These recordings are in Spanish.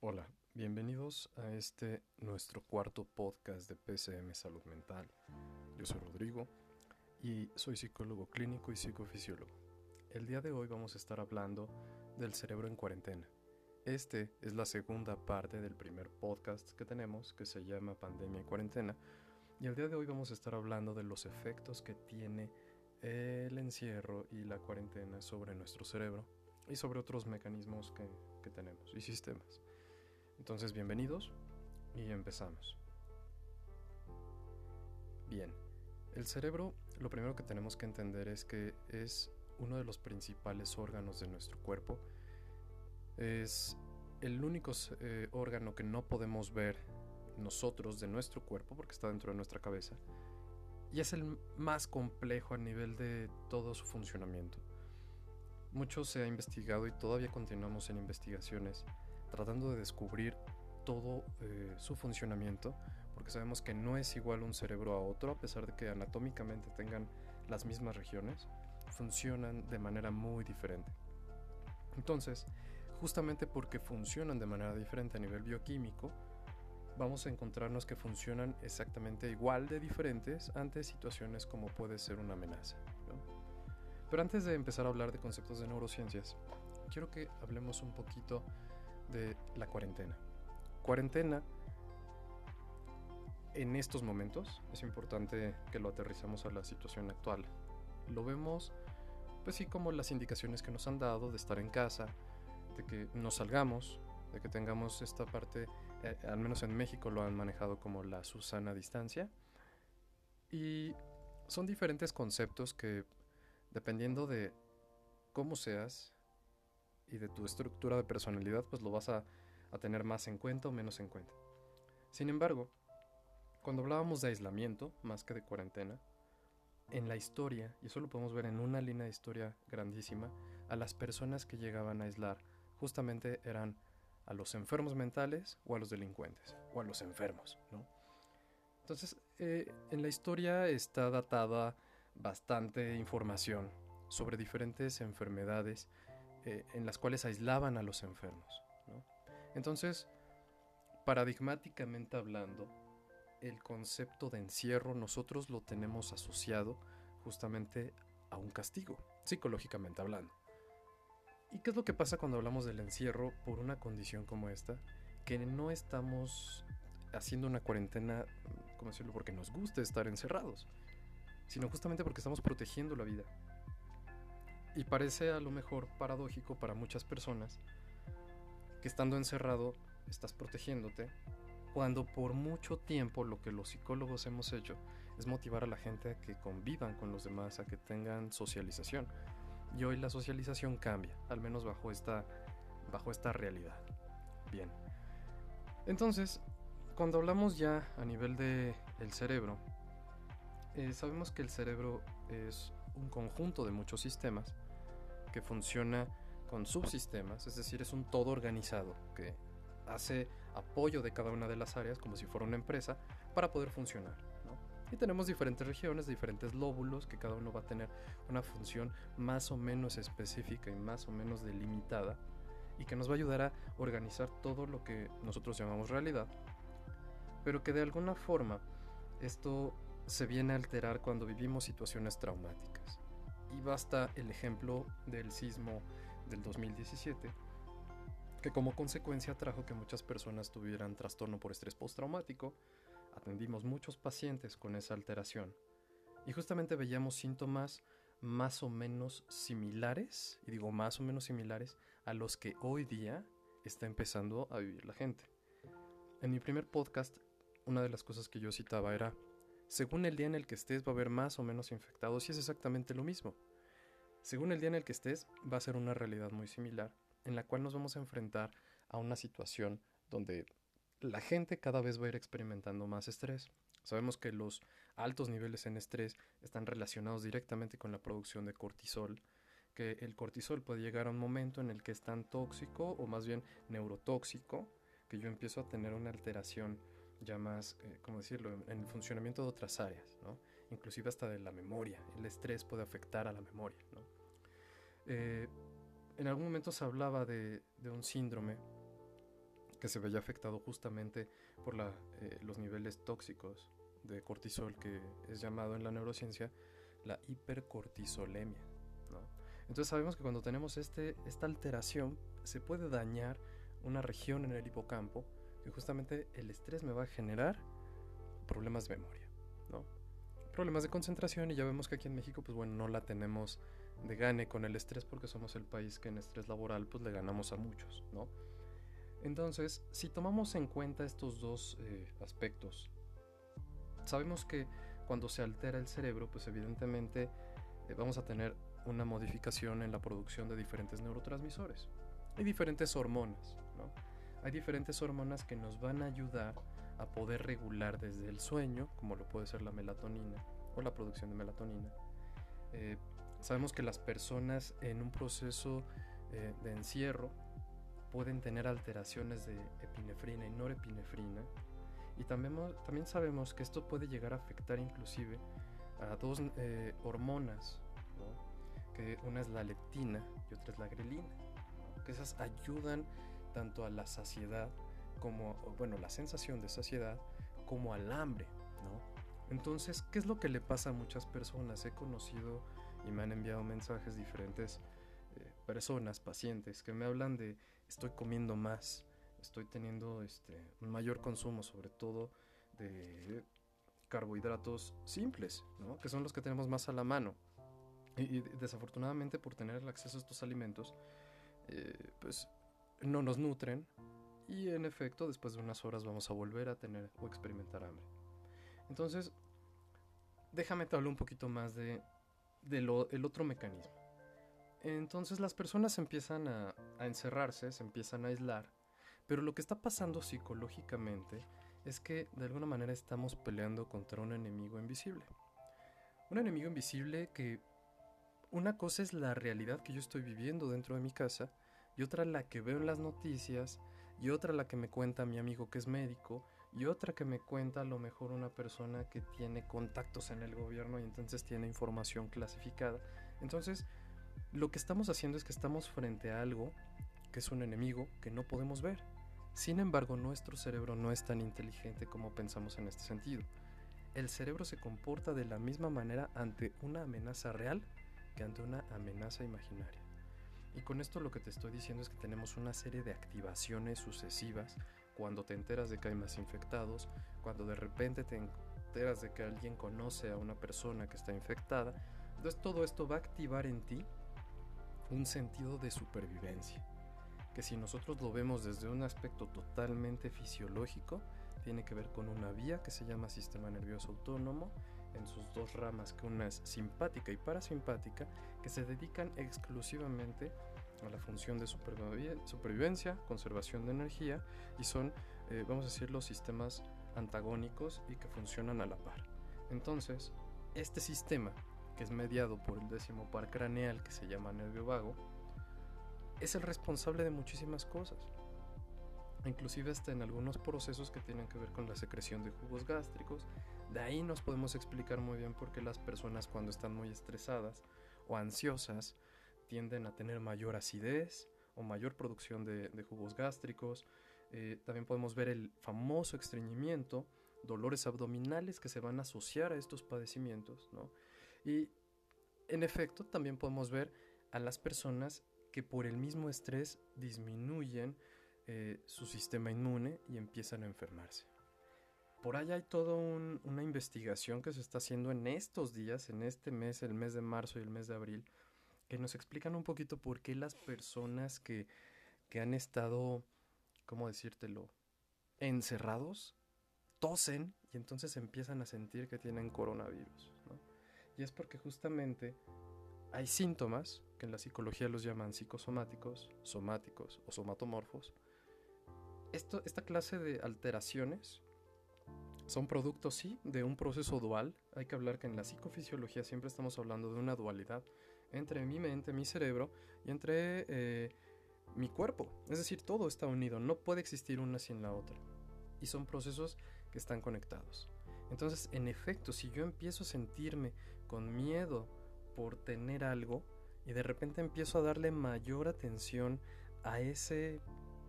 Hola, bienvenidos a este nuestro cuarto podcast de PCM Salud Mental. Yo soy Rodrigo y soy psicólogo clínico y psicofisiólogo. El día de hoy vamos a estar hablando del cerebro en cuarentena. Este es la segunda parte del primer podcast que tenemos que se llama Pandemia en cuarentena y el día de hoy vamos a estar hablando de los efectos que tiene el encierro y la cuarentena sobre nuestro cerebro y sobre otros mecanismos que, que tenemos y sistemas. Entonces, bienvenidos y empezamos. Bien, el cerebro lo primero que tenemos que entender es que es uno de los principales órganos de nuestro cuerpo. Es el único eh, órgano que no podemos ver nosotros de nuestro cuerpo porque está dentro de nuestra cabeza. Y es el más complejo a nivel de todo su funcionamiento. Mucho se ha investigado y todavía continuamos en investigaciones tratando de descubrir todo eh, su funcionamiento, porque sabemos que no es igual un cerebro a otro, a pesar de que anatómicamente tengan las mismas regiones, funcionan de manera muy diferente. Entonces, justamente porque funcionan de manera diferente a nivel bioquímico, vamos a encontrarnos que funcionan exactamente igual de diferentes ante situaciones como puede ser una amenaza. Pero antes de empezar a hablar de conceptos de neurociencias, quiero que hablemos un poquito de la cuarentena. Cuarentena en estos momentos, es importante que lo aterrizamos a la situación actual. Lo vemos, pues sí, como las indicaciones que nos han dado de estar en casa, de que no salgamos, de que tengamos esta parte, eh, al menos en México lo han manejado como la Susana distancia. Y son diferentes conceptos que, dependiendo de cómo seas, y de tu estructura de personalidad, pues lo vas a, tener más en cuenta o menos en cuenta. Sin embargo, cuando hablábamos de aislamiento, más que de cuarentena, en la historia, y eso lo podemos ver en una línea de historia grandísima, a las personas que llegaban a aislar justamente eran a los enfermos mentales o a los delincuentes, o a los enfermos, ¿no? Entonces, eh, en la historia está datada bastante información sobre diferentes enfermedades eh, en las cuales aislaban a los enfermos. Entonces, paradigmáticamente hablando, el concepto de encierro nosotros lo tenemos asociado justamente a un castigo, psicológicamente hablando. ¿Y qué es lo que pasa cuando hablamos del encierro por una condición como esta? Que no estamos haciendo una cuarentena, ¿cómo decirlo?, porque nos guste estar encerrados, sino justamente porque estamos protegiendo la vida. Y parece a lo mejor paradójico para muchas personas que estando encerrado estás protegiéndote, cuando por mucho tiempo lo que los psicólogos hemos hecho es motivar a la gente a que convivan con los demás, a que tengan socialización. Y hoy la socialización cambia, al menos bajo esta, bajo esta realidad. Bien. Entonces, cuando hablamos ya a nivel del el cerebro, eh, sabemos que el cerebro es un conjunto de muchos sistemas que funciona con subsistemas, es decir, es un todo organizado que hace apoyo de cada una de las áreas como si fuera una empresa para poder funcionar. Y tenemos diferentes regiones, diferentes lóbulos, que cada uno va a tener una función más o menos específica y más o menos delimitada, y que nos va a ayudar a organizar todo lo que nosotros llamamos realidad, pero que de alguna forma esto se viene a alterar cuando vivimos situaciones traumáticas. Y basta el ejemplo del sismo del 2017, que como consecuencia trajo que muchas personas tuvieran trastorno por estrés postraumático. Atendimos muchos pacientes con esa alteración y justamente veíamos síntomas más o menos similares, y digo más o menos similares, a los que hoy día está empezando a vivir la gente. En mi primer podcast, una de las cosas que yo citaba era según el día en el que estés va a haber más o menos infectados y es exactamente lo mismo. Según el día en el que estés va a ser una realidad muy similar en la cual nos vamos a enfrentar a una situación donde la gente cada vez va a ir experimentando más estrés. Sabemos que los altos niveles en estrés están relacionados directamente con la producción de cortisol, que el cortisol puede llegar a un momento en el que es tan tóxico o más bien neurotóxico que yo empiezo a tener una alteración ya más, eh, ¿cómo decirlo?, en el funcionamiento de otras áreas, ¿no? Inclusive hasta de la memoria. El estrés puede afectar a la memoria, ¿no? Eh, en algún momento se hablaba de, un síndrome que se veía afectado justamente por la, eh, los niveles tóxicos de cortisol que es llamado en la neurociencia la hipercortisolemia. Entonces sabemos que cuando tenemos este, esta alteración se puede dañar una región en el hipocampo que justamente el estrés me va a generar problemas de memoria, ¿no? problemas de concentración y ya vemos que aquí en México pues bueno no la tenemos de gane con el estrés porque somos el país que en estrés laboral pues le ganamos a muchos, ¿no? Entonces, si tomamos en cuenta estos dos eh, aspectos, sabemos que cuando se altera el cerebro, pues evidentemente eh, vamos a tener una modificación en la producción de diferentes neurotransmisores. Hay diferentes hormonas, ¿no? Hay diferentes hormonas que nos van a ayudar a poder regular desde el sueño, como lo puede ser la melatonina o la producción de melatonina. Eh, sabemos que las personas en un proceso de encierro pueden tener alteraciones de epinefrina y norepinefrina. Y también, también sabemos que esto puede llegar a afectar inclusive a dos eh, hormonas, que una es la leptina y otra es la grelina, que esas ayudan tanto a la saciedad como, bueno, la sensación de saciedad como al hambre, ¿no? Entonces, ¿qué es lo que le pasa a muchas personas? He conocido y me han enviado mensajes diferentes eh, personas, pacientes, que me hablan de estoy comiendo más, estoy teniendo este, un mayor consumo, sobre todo de carbohidratos simples, ¿no? que son los que tenemos más a la mano. Y, desafortunadamente por tener el acceso a estos alimentos, eh, pues no nos nutren y en efecto después de unas horas vamos a volver a tener o experimentar hambre. Entonces, déjame te hablar un poquito más de, el otro mecanismo. Entonces las personas empiezan a, encerrarse, se empiezan a aislar, pero lo que está pasando psicológicamente es que de alguna manera estamos peleando contra un enemigo invisible. Un enemigo invisible que una cosa es la realidad que yo estoy viviendo dentro de mi casa y otra la que veo en las noticias y otra la que me cuenta mi amigo que es médico y otra que me cuenta a lo mejor una persona que tiene contactos en el gobierno y entonces tiene información clasificada. Entonces, lo que estamos haciendo es que estamos frente a algo que es un enemigo que no podemos ver. Sin embargo, nuestro cerebro no es tan inteligente como pensamos en este sentido. El cerebro se comporta de la misma manera ante una amenaza real que ante una amenaza imaginaria. Y con esto lo que te estoy diciendo es que tenemos una serie de activaciones sucesivas cuando te enteras de que hay más infectados, cuando de repente te enteras de que alguien conoce a una persona que está infectada. Entonces todo esto va a activar en ti un sentido de supervivencia, que si nosotros lo vemos desde un aspecto totalmente fisiológico, tiene que ver con una vía que se llama sistema nervioso autónomo, en sus dos ramas, que una es simpática y parasimpática, que se dedican exclusivamente a la función de supervivencia, conservación de energía, y son, eh, vamos a decir, los sistemas antagónicos y que funcionan a la par. Entonces, este sistema que es mediado por el décimo par craneal que se llama nervio vago, es el responsable de muchísimas cosas. Inclusive hasta en algunos procesos que tienen que ver con la secreción de jugos gástricos. De ahí nos podemos explicar muy bien por qué las personas cuando están muy estresadas o ansiosas tienden a tener mayor acidez o mayor producción de, jugos gástricos. Eh, también podemos ver el famoso estreñimiento, dolores abdominales que se van a asociar a estos padecimientos, ¿no? Y en efecto también podemos ver a las personas que por el mismo estrés disminuyen eh, su sistema inmune y empiezan a enfermarse. Por ahí hay toda una investigación que se está haciendo en estos días, en este mes, el mes de marzo y el mes de abril, que nos explican un poquito por qué las personas que, que han estado, ¿cómo decírtelo?, encerrados, tosen y entonces empiezan a sentir que tienen coronavirus. Y es porque justamente hay síntomas, que en la psicología los llaman psicosomáticos, somáticos o somatomorfos. Esta clase de alteraciones son productos, sí, de un proceso dual. Hay que hablar que en la psicofisiología siempre estamos hablando de una dualidad entre mi mente, mi cerebro y entre eh, mi cuerpo. Es decir, todo está unido, no puede existir una sin la otra. Y son procesos que están conectados. Entonces, en efecto, si yo empiezo a sentirme con miedo por tener algo y de repente empiezo a darle mayor atención a ese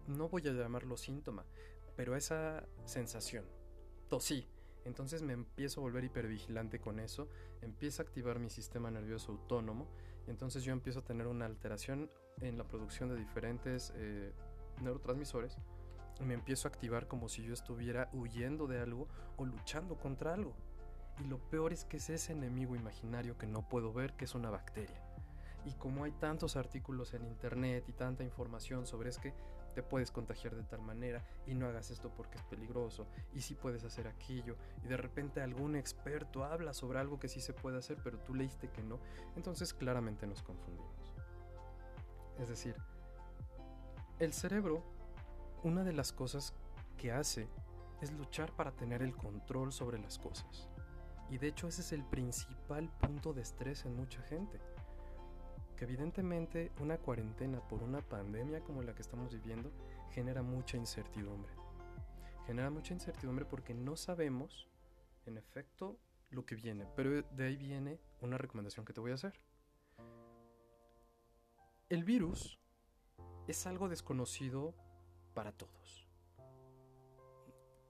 no voy a llamarlo síntoma, pero esa sensación, tosí. Entonces me empiezo a volver hipervigilante con eso, empiezo a activar mi sistema nervioso autónomo, y entonces yo empiezo a tener una alteración en la producción de diferentes eh, neurotransmisores, me empiezo a activar como si yo estuviera huyendo de algo o luchando contra algo. Y lo peor es que es ese enemigo imaginario que no puedo ver, que es una bacteria. Y como hay tantos artículos en internet y tanta información sobre es que te puedes contagiar de tal manera y no hagas esto porque es peligroso y si puedes hacer aquello y de repente algún experto habla sobre algo que sí se puede hacer pero tú leíste que no, entonces claramente nos confundimos. Es decir, el cerebro, una de las cosas que hace es luchar para tener el control sobre las cosas. Y de hecho ese es el principal punto de estrés en mucha gente que evidentemente una cuarentena por una pandemia como la que estamos viviendo genera mucha incertidumbre. Genera mucha incertidumbre porque no sabemos, en efecto, lo que viene. Pero de ahí viene una recomendación que te voy a hacer. El virus es algo desconocido para todos.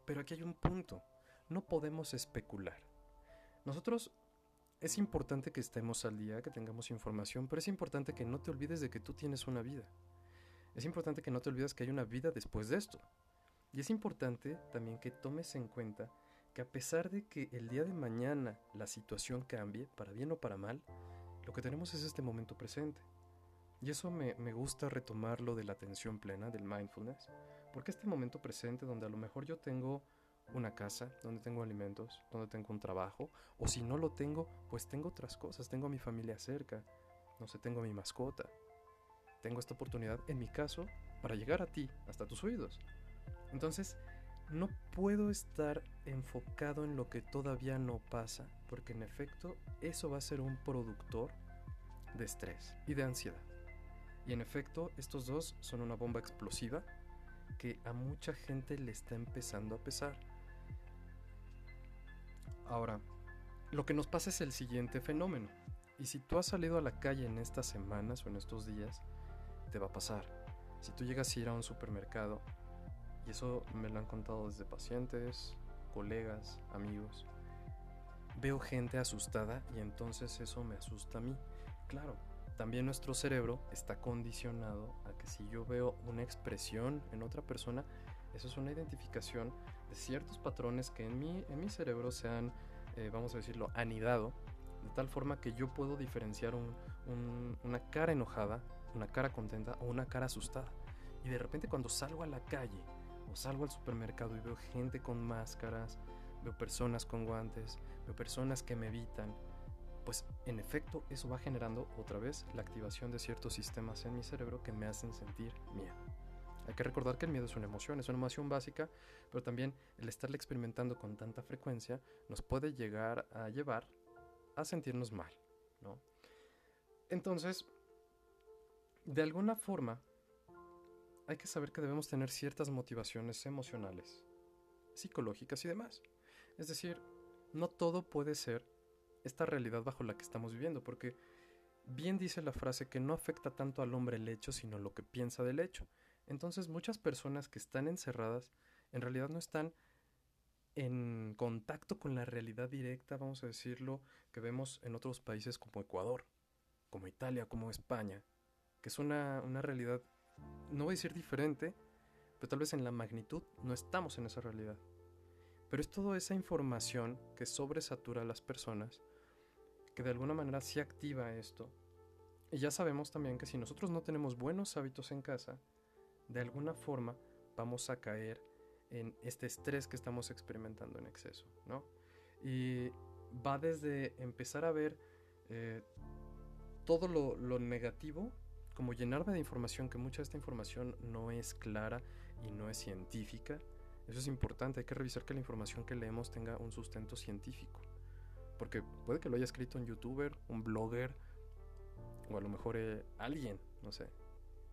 Pero aquí hay un punto. No podemos especular. Nosotros es importante que estemos al día, que tengamos información, pero es importante que no te olvides de que tú tienes una vida. Es importante que no te olvides que hay una vida después de esto. Y es importante también que tomes en cuenta que a pesar de que el día de mañana la situación cambie, para bien o para mal, lo que tenemos es este momento presente. Y eso me, me gusta retomarlo de la atención plena, del mindfulness, porque este momento presente donde a lo mejor yo tengo una casa, donde tengo alimentos, donde tengo un trabajo, o si no lo tengo, pues tengo otras cosas, tengo a mi familia cerca, no sé, tengo a mi mascota. Tengo esta oportunidad, en mi caso, para llegar a ti, hasta tus oídos. Entonces, no puedo estar enfocado en lo que todavía no pasa, porque en efecto eso va a ser un productor de estrés y de ansiedad. Y en efecto, estos dos son una bomba explosiva que a mucha gente le está empezando a pesar. Ahora, lo que nos pasa es el siguiente fenómeno. Y si tú has salido a la calle en estas semanas o en estos días, te va a pasar. Si tú llegas a ir a un supermercado, y eso me lo han contado desde pacientes, colegas, amigos, veo gente asustada y entonces eso me asusta a mí. Claro, también nuestro cerebro está condicionado a que si yo veo una expresión en otra persona, eso es una identificación de ciertos patrones que en mi, en mi cerebro se han, eh, vamos a decirlo, anidado, de tal forma que yo puedo diferenciar una cara enojada, una cara contenta o una cara asustada. Y de repente cuando salgo a la calle o salgo al supermercado y veo gente con máscaras, veo personas con guantes, veo personas que me evitan, pues en efecto eso va generando otra vez la activación de ciertos sistemas en mi cerebro que me hacen sentir miedo. Hay que recordar que el miedo es una emoción, es una emoción básica, pero también el estarle experimentando con tanta frecuencia nos puede llegar a llevar a sentirnos mal, ¿no? Entonces, de alguna forma, hay que saber que debemos tener ciertas motivaciones emocionales, psicológicas y demás. Es decir, no todo puede ser esta realidad bajo la que estamos viviendo, porque bien dice la frase que no afecta tanto al hombre el hecho, sino lo que piensa del hecho. Entonces muchas personas que están encerradas en realidad no están en contacto con la realidad directa, vamos a decirlo, que vemos en otros países como Ecuador, como Italia, como España, que es una, una realidad, no voy a decir diferente, pero tal vez en la magnitud no estamos en esa realidad. Pero es toda esa información que sobresatura a las personas, que de alguna manera sí activa esto. Y ya sabemos también que si nosotros no tenemos buenos hábitos en casa, de alguna forma vamos a caer en este estrés que estamos experimentando en exceso, ¿no? Y va desde empezar a ver eh, todo lo, negativo, como llenarme de información, que mucha de esta información no es clara y no es científica. Eso es importante, hay que revisar que la información que leemos tenga un sustento científico. Porque puede que lo haya escrito un youtuber, un blogger, o a lo mejor eh, alguien, no sé,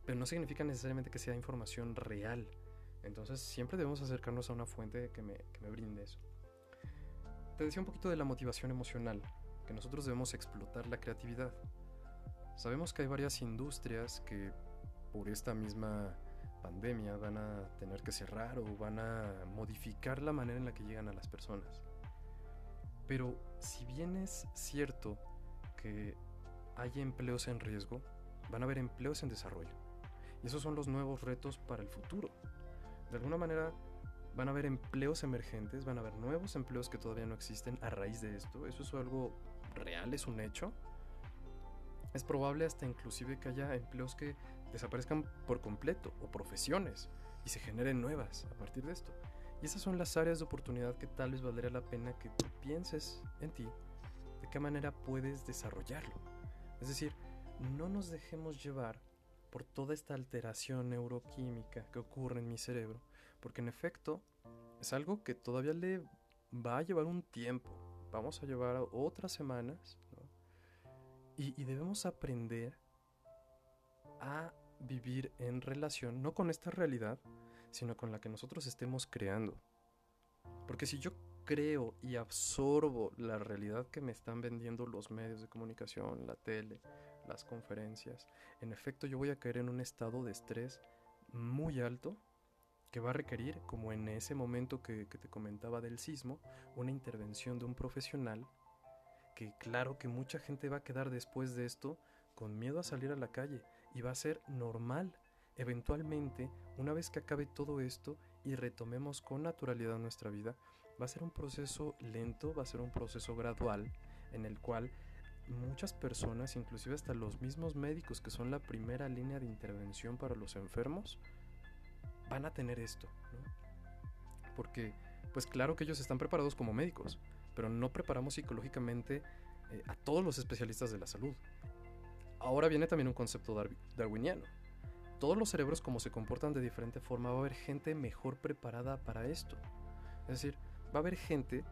pero no significa necesariamente que sea información real. Entonces siempre debemos acercarnos a una fuente que me, que me brinde eso. Te decía un poquito de la motivación emocional, que nosotros debemos explotar la creatividad. Sabemos que hay varias industrias que por esta misma pandemia van a tener que cerrar o van a modificar la manera en la que llegan a las personas. Pero si bien es cierto que hay empleos en riesgo, van a haber empleos en desarrollo. Esos son los nuevos retos para el futuro. De alguna manera van a haber empleos emergentes, van a haber nuevos empleos que todavía no existen a raíz de esto. Eso es algo real, es un hecho. Es probable hasta inclusive que haya empleos que desaparezcan por completo o profesiones y se generen nuevas a partir de esto. Y esas son las áreas de oportunidad que tal vez valdría la pena que tú pienses en ti, de qué manera puedes desarrollarlo. Es decir, no nos dejemos llevar por toda esta alteración neuroquímica que ocurre en mi cerebro, porque en efecto es algo que todavía le va a llevar un tiempo, vamos a llevar otras semanas, y, y debemos aprender a vivir en relación, no con esta realidad, sino con la que nosotros estemos creando. Porque si yo creo y absorbo la realidad que me están vendiendo los medios de comunicación, la tele, las conferencias, en efecto yo voy a caer en un estado de estrés muy alto que va a requerir, como en ese momento que, te comentaba del sismo, una intervención de un profesional que claro que mucha gente va a quedar después de esto con miedo a salir a la calle y va a ser normal. Eventualmente, una vez que acabe todo esto y retomemos con naturalidad nuestra vida, va a ser un proceso lento, va a ser un proceso gradual en el cual muchas personas, inclusive hasta los mismos médicos que son la primera línea de intervención para los enfermos, van a tener esto. Porque, pues claro que ellos están preparados como médicos, pero no preparamos psicológicamente eh, a todos los especialistas de la salud. Ahora viene también un concepto darwiniano todos los cerebros como se comportan de diferente forma, va a haber gente mejor preparada para esto. Es decir, va a haber gente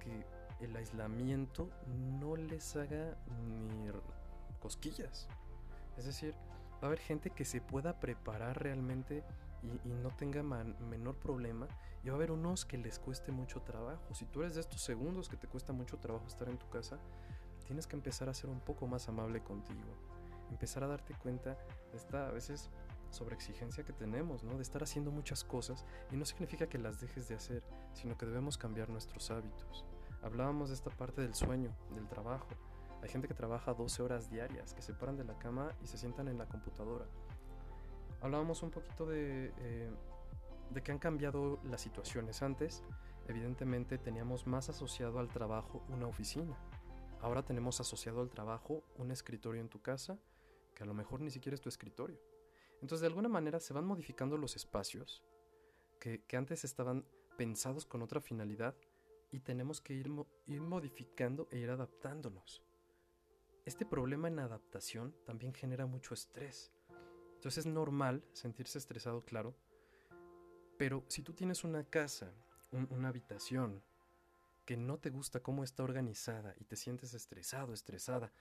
que el aislamiento no les haga ni cosquillas. Es decir, va a haber gente que se pueda preparar realmente y, no tenga menor problema. Y va a haber unos que les cueste mucho trabajo. Si tú eres de estos segundos que te cuesta mucho trabajo estar en tu casa, tienes que empezar a ser un poco más amable contigo empezar a darte cuenta de esta a veces sobreexigencia que tenemos, ¿no? De estar haciendo muchas cosas y no significa que las dejes de hacer, sino que debemos cambiar nuestros hábitos. Hablábamos de esta parte del sueño, del trabajo. Hay gente que trabaja 12 horas diarias, que se paran de la cama y se sientan en la computadora. Hablábamos un poquito de, eh, de que han cambiado las situaciones. Antes, evidentemente, teníamos más asociado al trabajo una oficina. Ahora tenemos asociado al trabajo un escritorio en tu casa a lo mejor ni siquiera es tu escritorio. Entonces de alguna manera se van modificando los espacios que, antes estaban pensados con otra finalidad y tenemos que ir, ir modificando e ir adaptándonos. Este problema en adaptación también genera mucho estrés. Entonces es normal sentirse estresado, claro, pero si tú tienes una casa, una habitación, que no te gusta cómo está organizada y te sientes estresado, estresada,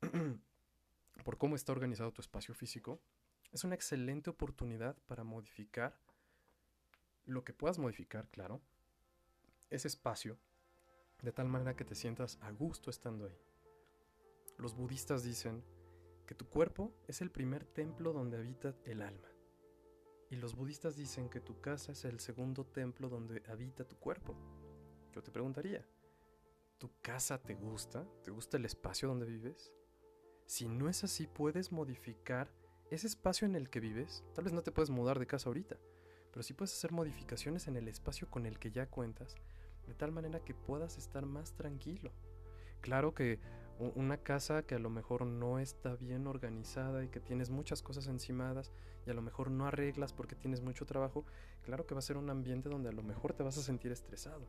por cómo está organizado tu espacio físico, es una excelente oportunidad para modificar lo que puedas modificar, claro, ese espacio, de tal manera que te sientas a gusto estando ahí. Los budistas dicen que tu cuerpo es el primer templo donde habita el alma. Y los budistas dicen que tu casa es el segundo templo donde habita tu cuerpo. Yo te preguntaría, ¿tu casa te gusta? ¿Te gusta el espacio donde vives? Si no es así, puedes modificar ese espacio en el que vives. Tal vez no te puedes mudar de casa ahorita, pero sí puedes hacer modificaciones en el espacio con el que ya cuentas, de tal manera que puedas estar más tranquilo. Claro que una casa que a lo mejor no está bien organizada y que tienes muchas cosas encimadas y a lo mejor no arreglas porque tienes mucho trabajo, claro que va a ser un ambiente donde a lo mejor te vas a sentir estresado.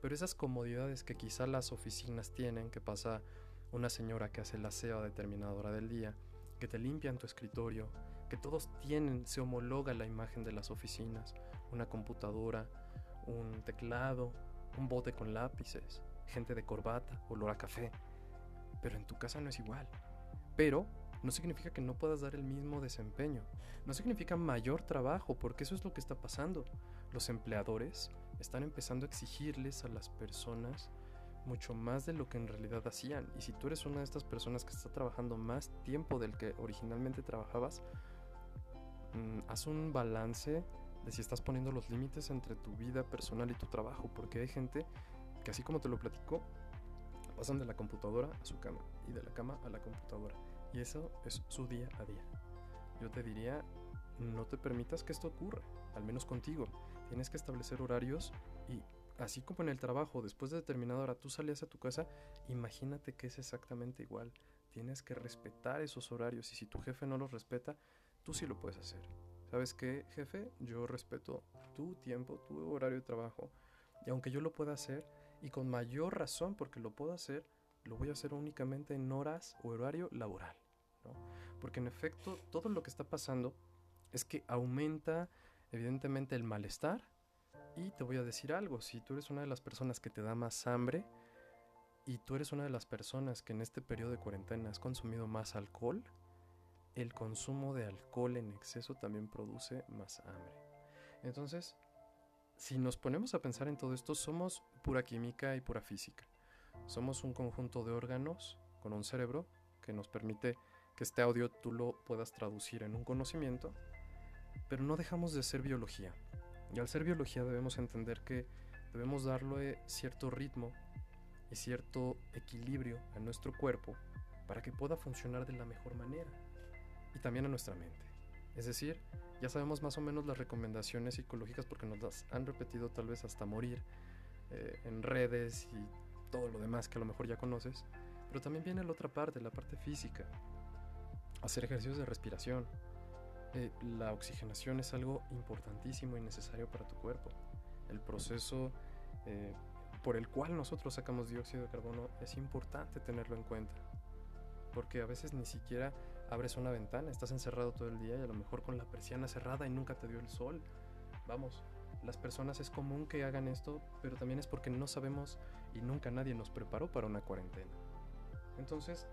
Pero esas comodidades que quizá las oficinas tienen, que pasa una señora que hace el aseo a determinada hora del día, que te limpian tu escritorio, que todos tienen, se homologa la imagen de las oficinas, una computadora, un teclado, un bote con lápices, gente de corbata, olor a café. Pero en tu casa no es igual. Pero no significa que no puedas dar el mismo desempeño. No significa mayor trabajo, porque eso es lo que está pasando. Los empleadores están empezando a exigirles a las personas mucho más de lo que en realidad hacían. Y si tú eres una de estas personas que está trabajando más tiempo del que originalmente trabajabas, mm, haz un balance de si estás poniendo los límites entre tu vida personal y tu trabajo, porque hay gente que así como te lo platico, pasan de la computadora a su cama y de la cama a la computadora. Y eso es su día a día. Yo te diría, no te permitas que esto ocurra, al menos contigo. Tienes que establecer horarios y así como en el trabajo, después de determinada hora tú salías a tu casa, imagínate que es exactamente igual. Tienes que respetar esos horarios y si tu jefe no los respeta, tú sí lo puedes hacer. ¿Sabes qué, jefe? Yo respeto tu tiempo, tu horario de trabajo. Y aunque yo lo pueda hacer, y con mayor razón porque lo puedo hacer, lo voy a hacer únicamente en horas o horario laboral. Porque en efecto, todo lo que está pasando es que aumenta evidentemente el malestar. Y te voy a decir algo, si tú eres una de las personas que te da más hambre y tú eres una de las personas que en este periodo de cuarentena has consumido más alcohol, el consumo de alcohol en exceso también produce más hambre. Entonces, si nos ponemos a pensar en todo esto, somos pura química y pura física. Somos un conjunto de órganos con un cerebro que nos permite que este audio tú lo puedas traducir en un conocimiento pero no dejamos de ser biología. Y al ser biología debemos entender que debemos darle cierto ritmo y cierto equilibrio a nuestro cuerpo para que pueda funcionar de la mejor manera. Y también a nuestra mente. Es decir, ya sabemos más o menos las recomendaciones psicológicas porque nos las han repetido tal vez hasta morir eh, en redes y todo lo demás que a lo mejor ya conoces. Pero también viene la otra parte, la parte física. Hacer ejercicios de respiración, eh, la oxigenación es algo importantísimo y necesario para tu cuerpo. El proceso eh, por el cual nosotros sacamos dióxido de carbono es importante tenerlo en cuenta. Porque a veces ni siquiera abres una ventana, estás encerrado todo el día y a lo mejor con la persiana cerrada y nunca te dio el sol. Vamos, las personas es común que hagan esto, pero también es porque no sabemos y nunca nadie nos preparó para una cuarentena. Entonces,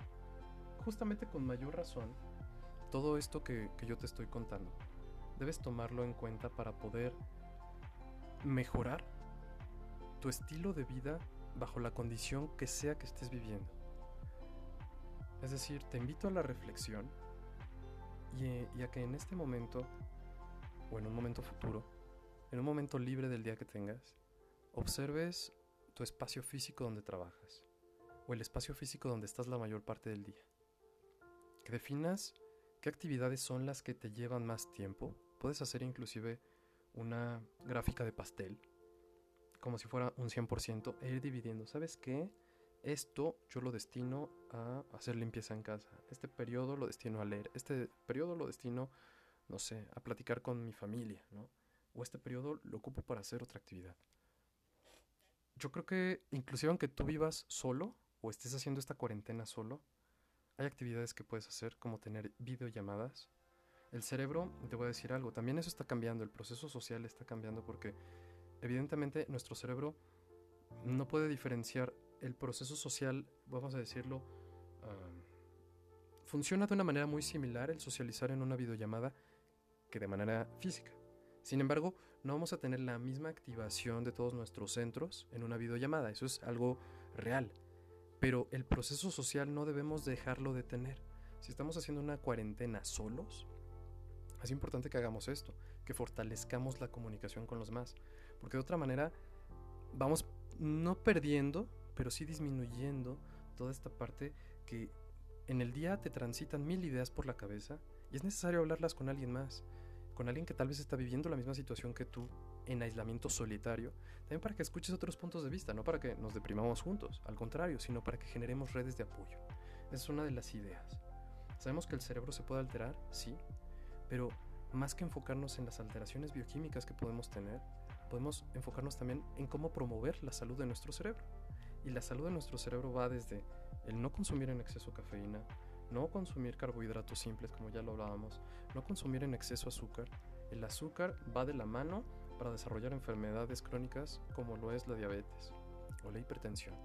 justamente con mayor razón, todo esto que, yo te estoy contando, debes tomarlo en cuenta para poder mejorar tu estilo de vida bajo la condición que sea que estés viviendo. Es decir, te invito a la reflexión y, a que en este momento, o en un momento futuro, en un momento libre del día que tengas, observes tu espacio físico donde trabajas, o el espacio físico donde estás la mayor parte del día. Que definas ¿Qué actividades son las que te llevan más tiempo? Puedes hacer inclusive una gráfica de pastel, como si fuera un 100%, e ir dividiendo. ¿Sabes qué? Esto yo lo destino a hacer limpieza en casa. Este periodo lo destino a leer. Este periodo lo destino, no sé, a platicar con mi familia, ¿no? O este periodo lo ocupo para hacer otra actividad. Yo creo que inclusive aunque tú vivas solo o estés haciendo esta cuarentena solo, hay actividades que puedes hacer como tener videollamadas. El cerebro, te voy a decir algo, también eso está cambiando, el proceso social está cambiando porque evidentemente nuestro cerebro no puede diferenciar el proceso social, vamos a decirlo, funciona de una manera muy similar el socializar en una videollamada que de manera física. Sin embargo, no vamos a tener la misma activación de todos nuestros centros en una videollamada, eso es algo real. Pero el proceso social no debemos dejarlo de tener. Si estamos haciendo una cuarentena solos, es importante que hagamos esto, que fortalezcamos la comunicación con los demás. Porque de otra manera vamos no perdiendo, pero sí disminuyendo toda esta parte que en el día te transitan mil ideas por la cabeza y es necesario hablarlas con alguien más, con alguien que tal vez está viviendo la misma situación que tú en aislamiento solitario, también para que escuches otros puntos de vista, no para que nos deprimamos juntos, al contrario, sino para que generemos redes de apoyo. Esa es una de las ideas. Sabemos que el cerebro se puede alterar, sí, pero más que enfocarnos en las alteraciones bioquímicas que podemos tener, podemos enfocarnos también en cómo promover la salud de nuestro cerebro. Y la salud de nuestro cerebro va desde el no consumir en exceso cafeína, no consumir carbohidratos simples como ya lo hablábamos, no consumir en exceso azúcar. El azúcar va de la mano para desarrollar enfermedades crónicas como lo es la diabetes o la hipertensión.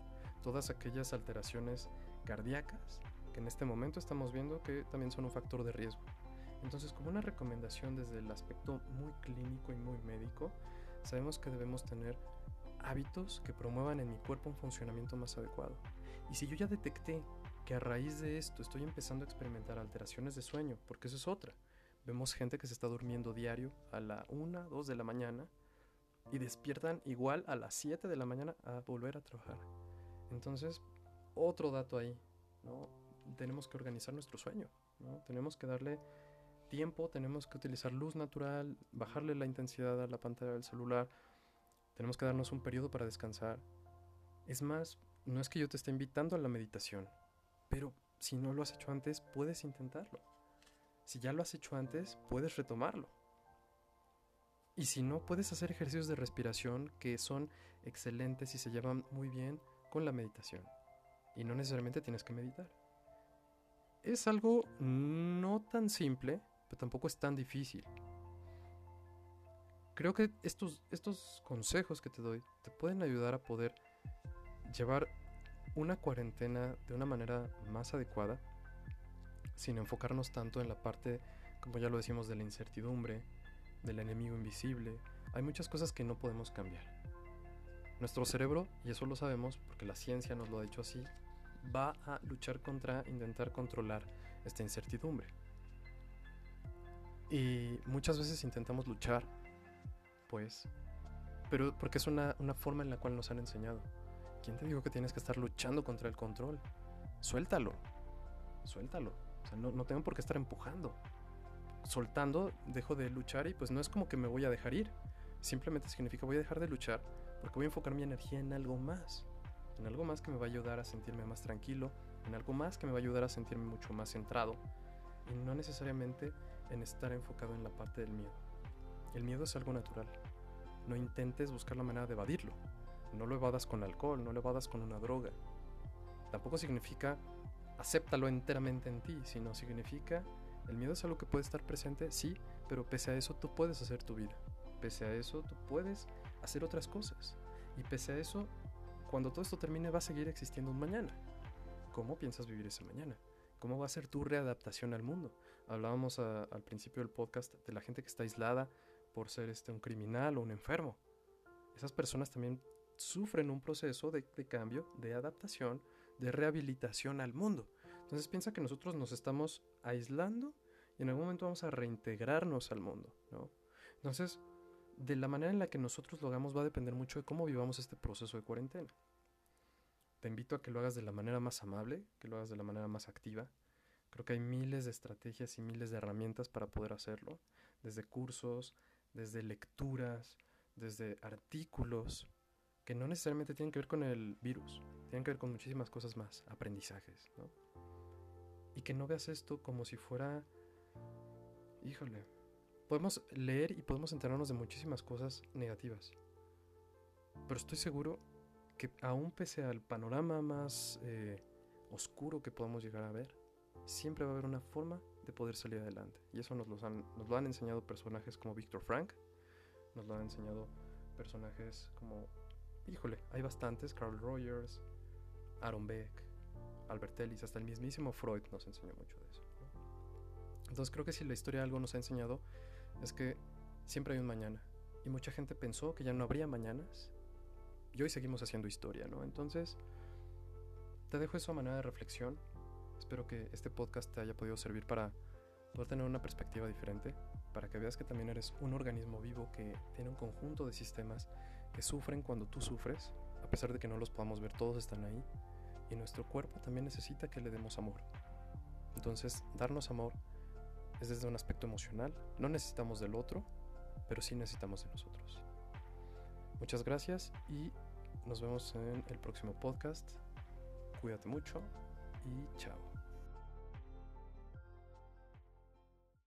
Todas aquellas alteraciones cardíacas que en este momento estamos viendo que también son un factor de riesgo. Entonces, como una recomendación desde el aspecto muy clínico y muy médico, sabemos que debemos tener hábitos que promuevan en mi cuerpo un funcionamiento más adecuado. Y si yo ya detecté que a raíz de esto estoy empezando a experimentar alteraciones de sueño, porque eso es otra, Vemos gente que se está durmiendo diario a la 1, 2 de la mañana y despiertan igual a las 7 de la mañana a volver a trabajar. Entonces, otro dato ahí, ¿no? Tenemos que organizar nuestro sueño, ¿no? Tenemos que darle tiempo, tenemos que utilizar luz natural, bajarle la intensidad a la pantalla del celular, tenemos que darnos un periodo para descansar. Es más, no es que yo te esté invitando a la meditación, pero si no lo has hecho antes, puedes intentarlo. Si ya lo has hecho antes, puedes retomarlo. Y si no, puedes hacer ejercicios de respiración que son excelentes y se llevan muy bien con la meditación. Y no necesariamente tienes que meditar. Es algo no tan simple, pero tampoco es tan difícil. Creo que estos, estos consejos que te doy te pueden ayudar a poder llevar una cuarentena de una manera más adecuada, sin enfocarnos tanto en la parte, como ya lo decimos, de la incertidumbre, del enemigo invisible. Hay muchas cosas que no podemos cambiar. Nuestro cerebro, y eso lo sabemos porque la ciencia nos lo ha dicho así, va a luchar contra intentar controlar esta incertidumbre. Y muchas veces intentamos luchar, pues, pero porque es una, forma en la cual nos han enseñado. ¿Quién te dijo que tienes que estar luchando contra el control? Suéltalo, suéltalo. O sea, no, no tengo por qué estar empujando. Soltando, dejo de luchar y pues no es como que me voy a dejar ir. Simplemente significa voy a dejar de luchar porque voy a enfocar mi energía en algo más. En algo más que me va a ayudar a sentirme más tranquilo, en algo más que me va a ayudar a sentirme mucho más centrado y no necesariamente en estar enfocado en la parte del miedo. El miedo es algo natural. No intentes buscar la manera de evadirlo. No lo evadas con alcohol, no lo evadas con una droga. Tampoco significa acéptalo enteramente en ti, sino significa el miedo es algo que puede estar presente, sí, pero pese a eso tú puedes hacer tu vida. Pese a eso tú puedes hacer otras cosas. Y pese a eso, cuando todo esto termine va a seguir existiendo un mañana. ¿Cómo piensas vivir ese mañana? ¿Cómo va a ser tu readaptación al mundo? Hablábamos al principio del podcast de la gente que está aislada por ser este, un criminal o un enfermo. Esas personas también sufren un proceso de, de cambio, de adaptación, de rehabilitación al mundo. Entonces piensa que nosotros nos estamos aislando y en algún momento vamos a reintegrarnos al mundo, ¿no? Entonces, de la manera en la que nosotros lo hagamos va a depender mucho de cómo vivamos este proceso de cuarentena. Te invito a que lo hagas de la manera más amable, que lo hagas de la manera más activa. Creo que hay miles de estrategias y miles de herramientas para poder hacerlo, desde cursos, desde lecturas, desde artículos, que no necesariamente tienen que ver con el virus, tienen que ver con muchísimas cosas más, aprendizajes, ¿no? Y que no veas esto como si fuera, híjole, podemos leer y podemos enterarnos de muchísimas cosas negativas. Pero estoy seguro que aún pese al panorama más eh, oscuro que podamos llegar a ver, siempre va a haber una forma de poder salir adelante. Y eso nos, han, nos lo han enseñado personajes como Victor Frank, nos lo han enseñado personajes como, híjole, hay bastantes, Carl Rogers, Aaron Beck, Albert Ellis, hasta el mismísimo Freud nos enseñó mucho de eso. Entonces creo que si la historia algo nos ha enseñado es que siempre hay un mañana. Y mucha gente pensó que ya no habría mañanas. Y hoy seguimos haciendo historia, ¿no? Entonces, te dejo eso a manera de reflexión. Espero que este podcast te haya podido servir para poder tener una perspectiva diferente, para que veas que también eres un organismo vivo que tiene un conjunto de sistemas que sufren cuando tú sufres, a pesar de que no los podamos ver, todos están ahí. Y nuestro cuerpo también necesita que le demos amor. Entonces, darnos amor es desde un aspecto emocional. No necesitamos del otro, pero sí necesitamos de nosotros. Muchas gracias y nos vemos en el próximo podcast. Cuídate mucho y chao.